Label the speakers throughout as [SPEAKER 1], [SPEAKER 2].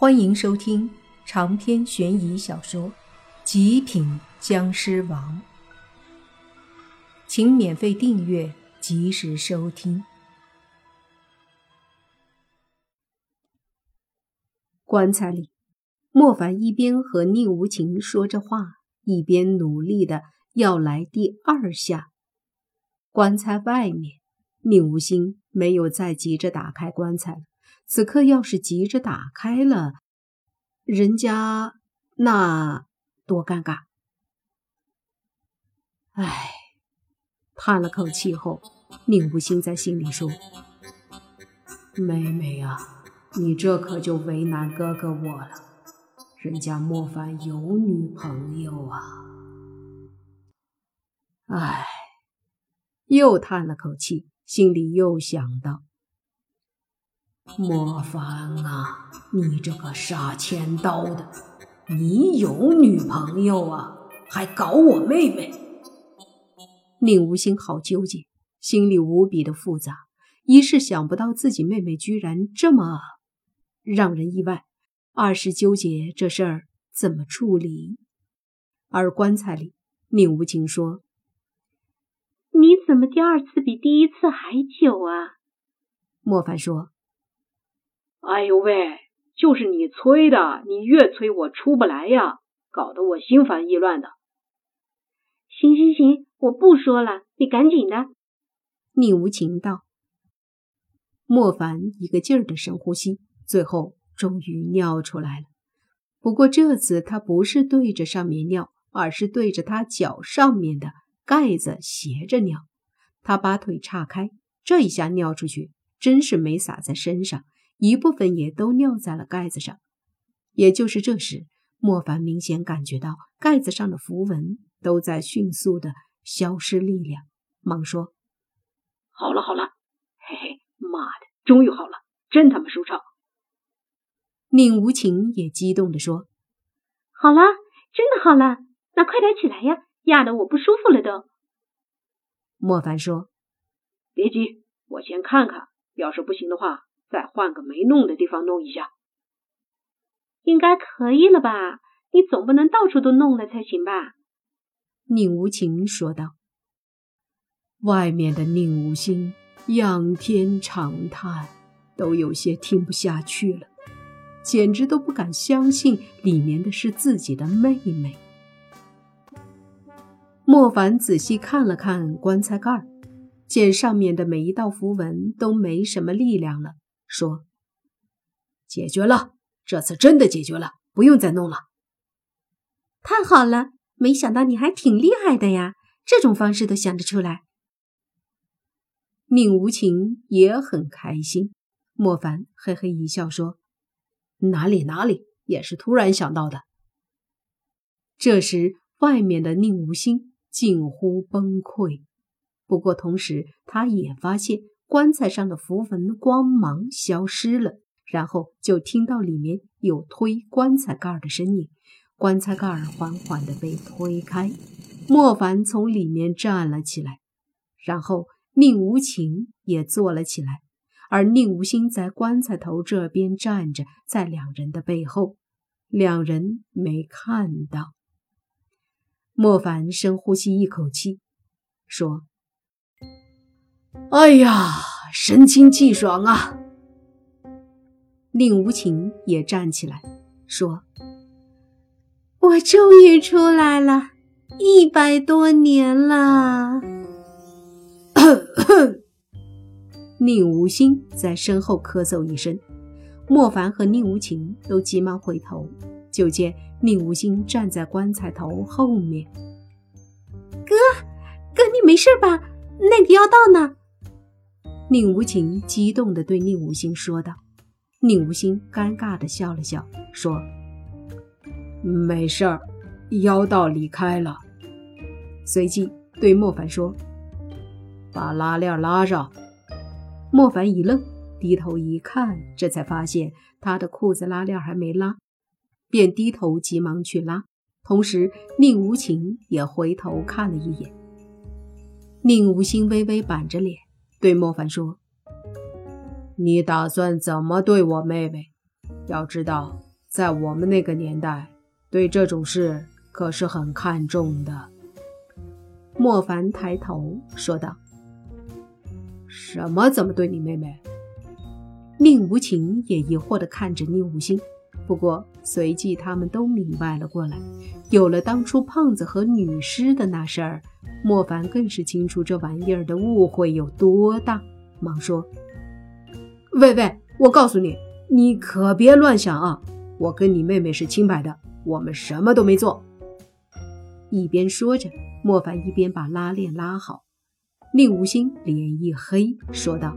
[SPEAKER 1] 欢迎收听长篇悬疑小说《极品僵尸王》，请免费订阅，及时收听。棺材里，莫凡一边和宁无情说着话，一边努力的要来第二下。棺材外面，宁无心没有再急着打开棺材了。此刻要是急着打开了，人家那多尴尬！唉，叹了口气后，宁无心在心里说：“妹妹啊，你这可就为难哥哥我了。人家莫凡有女朋友啊！”唉，又叹了口气，心里又想到。莫凡啊，你这个杀千刀的，你有女朋友啊，还搞我妹妹？宁无心好纠结，心里无比的复杂。一是想不到自己妹妹居然这么让人意外，二是纠结这事儿怎么处理。而棺材里，宁无情说：“
[SPEAKER 2] 你怎么第二次比第一次还久啊？”
[SPEAKER 1] 莫凡说。
[SPEAKER 3] 哎呦喂，就是你催的，你越催我出不来呀，搞得我心烦意乱的。
[SPEAKER 2] 行行行，我不说了，你赶紧的。
[SPEAKER 1] 宁无情道。莫凡一个劲儿的深呼吸，最后终于尿出来了。不过这次他不是对着上面尿，而是对着他脚上面的盖子斜着尿。他把腿岔开，这一下尿出去，真是没洒在身上。一部分也都尿在了盖子上，也就是这时，莫凡明显感觉到盖子上的符文都在迅速的消失力量，忙说：“
[SPEAKER 3] 好了好了，嘿嘿，妈的，终于好了，真他妈舒畅。”
[SPEAKER 1] 宁无情也激动的说：“
[SPEAKER 2] 好了，真的好了，那快点起来呀，压得我不舒服了都。”
[SPEAKER 1] 莫凡说：“
[SPEAKER 3] 别急，我先看看，要是不行的话。”再换个没弄的地方弄一下，
[SPEAKER 2] 应该可以了吧？你总不能到处都弄了才行吧？
[SPEAKER 1] 宁无情说道。外面的宁无心仰天长叹，都有些听不下去了，简直都不敢相信里面的是自己的妹妹。莫凡仔细看了看棺材盖，见上面的每一道符文都没什么力量了。说：“解决了，这次真的解决了，不用再弄了。
[SPEAKER 2] 太好了，没想到你还挺厉害的呀，这种方式都想得出来。”
[SPEAKER 1] 宁无情也很开心。莫凡嘿嘿一笑说：“哪里哪里，也是突然想到的。”这时，外面的宁无心近乎崩溃，不过同时他也发现。棺材上的符文光芒消失了，然后就听到里面有推棺材盖的声音。棺材盖缓缓地被推开，莫凡从里面站了起来，然后宁无情也坐了起来，而宁无心在棺材头这边站着，在两人的背后，两人没看到。莫凡深呼吸一口气，说。哎呀，神清气爽啊！宁无情也站起来说：“
[SPEAKER 2] 我终于出来了，一百多年了。”
[SPEAKER 1] 宁无心在身后咳嗽一声，莫凡和宁无情都急忙回头，就见宁无心站在棺材头后面。
[SPEAKER 2] 哥，哥，你没事吧？那个妖道呢？
[SPEAKER 1] 宁无情激动地对宁无心说道：“宁无心尴尬地笑了笑，说：‘没事儿，妖道离开了。’随即对莫凡说：‘把拉链拉上。’莫凡一愣，低头一看，这才发现他的裤子拉链还没拉，便低头急忙去拉。同时，宁无情也回头看了一眼，宁无心微微板着脸。”对莫凡说：“你打算怎么对我妹妹？要知道，在我们那个年代，对这种事可是很看重的。
[SPEAKER 2] 莫凡抬头说道：“
[SPEAKER 1] 什么？怎么对你妹妹？”
[SPEAKER 2] 宁无情也疑惑地看着宁无心，不过随即他们都明白了过来。有了当初胖子和女尸的那事儿，莫凡更是清楚这玩意儿的误会有多大，忙说：“
[SPEAKER 1] 喂喂，我告诉你，你可别乱想啊！我跟你妹妹是清白的，我们什么都没做。”
[SPEAKER 2] 一边说着，莫凡一边把拉链拉好。宁无心脸一黑，说道。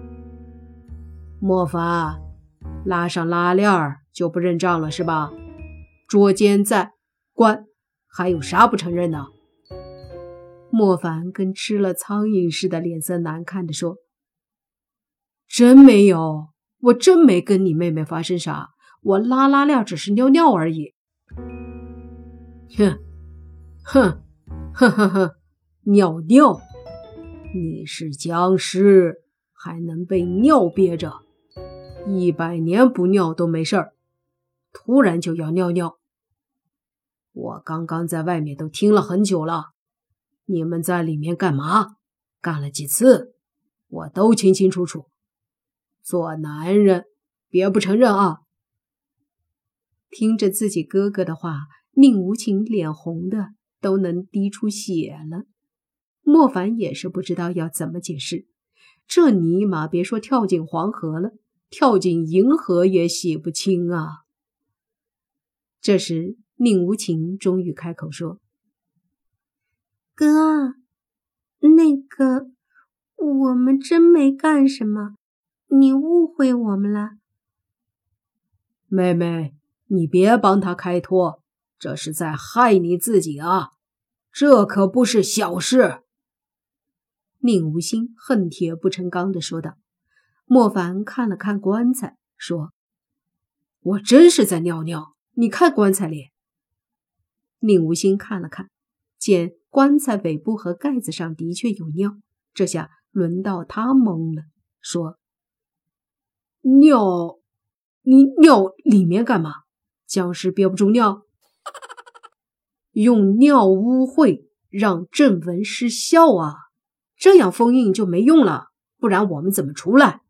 [SPEAKER 1] 莫凡，拉上拉链儿就不认账了是吧？捉奸在，关，还有啥不承认的？
[SPEAKER 2] 莫凡跟吃了苍蝇似的，脸色难看的说：“
[SPEAKER 1] 真没有，我真没跟你妹妹发生啥，我拉拉链只是尿尿而已。”哼，哼，哼哼哼，尿尿？你是僵尸，还能被尿憋着？一百年不尿都没事儿，突然就要尿尿。我刚刚在外面都听了很久了，你们在里面干嘛？干了几次？我都清清楚楚。做男人别不承认啊！
[SPEAKER 2] 听着自己哥哥的话，宁无情脸红的都能滴出血了。莫凡也是不知道要怎么解释，这尼玛别说跳进黄河了。跳进银河也洗不清啊！这时，宁无情终于开口说：“
[SPEAKER 4] 哥，那个，我们真没干什么，你误会我们了。”
[SPEAKER 1] 妹妹，你别帮他开脱，这是在害你自己啊！这可不是小事。”
[SPEAKER 2] 宁无心恨铁不成钢的说道。莫凡看了看棺材，说：“
[SPEAKER 1] 我真是在尿尿，你看棺材里。”
[SPEAKER 2] 宁无心看了看，见棺材尾部和盖子上的确有尿，这下轮到他懵了，说：“
[SPEAKER 1] 尿，你尿里面干嘛？僵尸憋不住尿，用尿污秽让阵纹失效啊，这样封印就没用了，不然我们怎么出来？”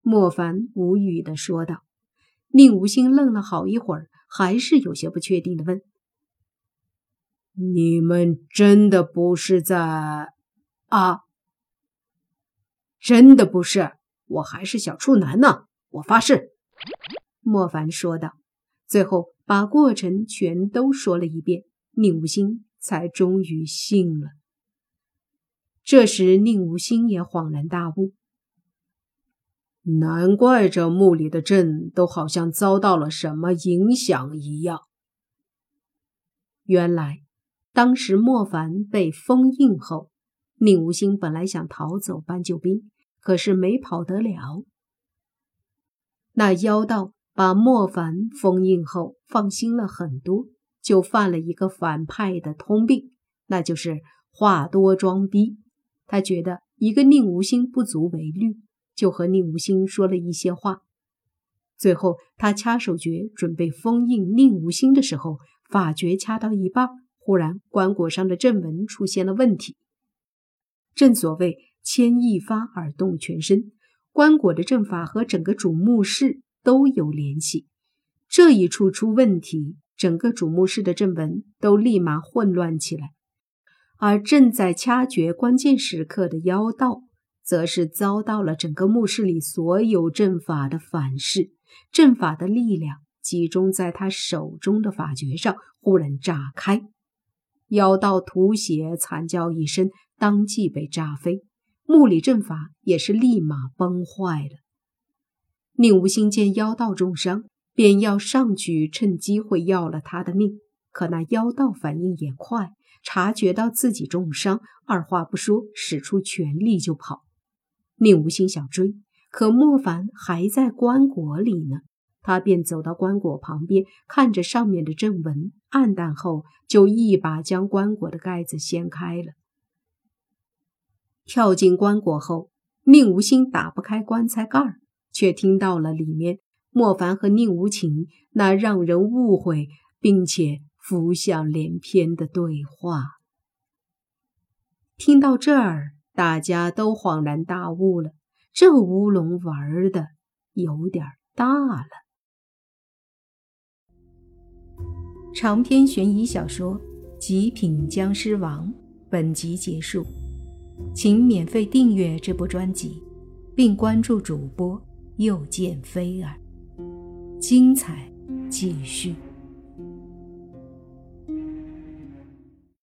[SPEAKER 2] 莫凡无语的说道。宁无心愣了好一会儿，还是有些不确定的问：“
[SPEAKER 1] 你们真的不是在……啊？真的不是？我还是小处男呢，我发誓。”
[SPEAKER 2] 莫凡说道，最后把过程全都说了一遍，宁无心才终于信了。这时，宁无心也恍然大悟。
[SPEAKER 1] 难怪这墓里的阵都好像遭到了什么影响一样。
[SPEAKER 2] 原来，当时莫凡被封印后，宁无心本来想逃走搬救兵，可是没跑得了。那妖道把莫凡封印后，放心了很多，就犯了一个反派的通病，那就是话多装逼。他觉得一个宁无心不足为虑。就和宁无心说了一些话，最后他掐手诀准备封印宁无心的时候，法诀掐到一半，忽然棺椁上的阵纹出现了问题。正所谓牵一发而动全身，棺椁的阵法和整个主墓室都有联系。这一处出问题，整个主墓室的阵纹都立马混乱起来。而正在掐诀关键时刻的妖道。则是遭到了整个墓室里所有阵法的反噬，阵法的力量集中在他手中的法诀上，忽然炸开，妖道吐血惨叫一声，当即被炸飞，墓里阵法也是立马崩坏了。宁无心见妖道重伤，便要上去趁机会要了他的命，可那妖道反应也快，察觉到自己重伤，二话不说，使出全力就跑。宁无心想追，可莫凡还在棺椁里呢。他便走到棺椁旁边，看着上面的正文暗淡后，就一把将棺椁的盖子掀开了。跳进棺椁后，宁无心打不开棺材盖儿，却听到了里面莫凡和宁无情那让人误会并且浮想联翩的对话。听到这儿，大家都恍然大悟了，这乌龙玩的有点大了。长篇悬疑小说《极品僵尸王》本集结束，请免费订阅这部专辑，并关注主播又见菲儿。精彩继续。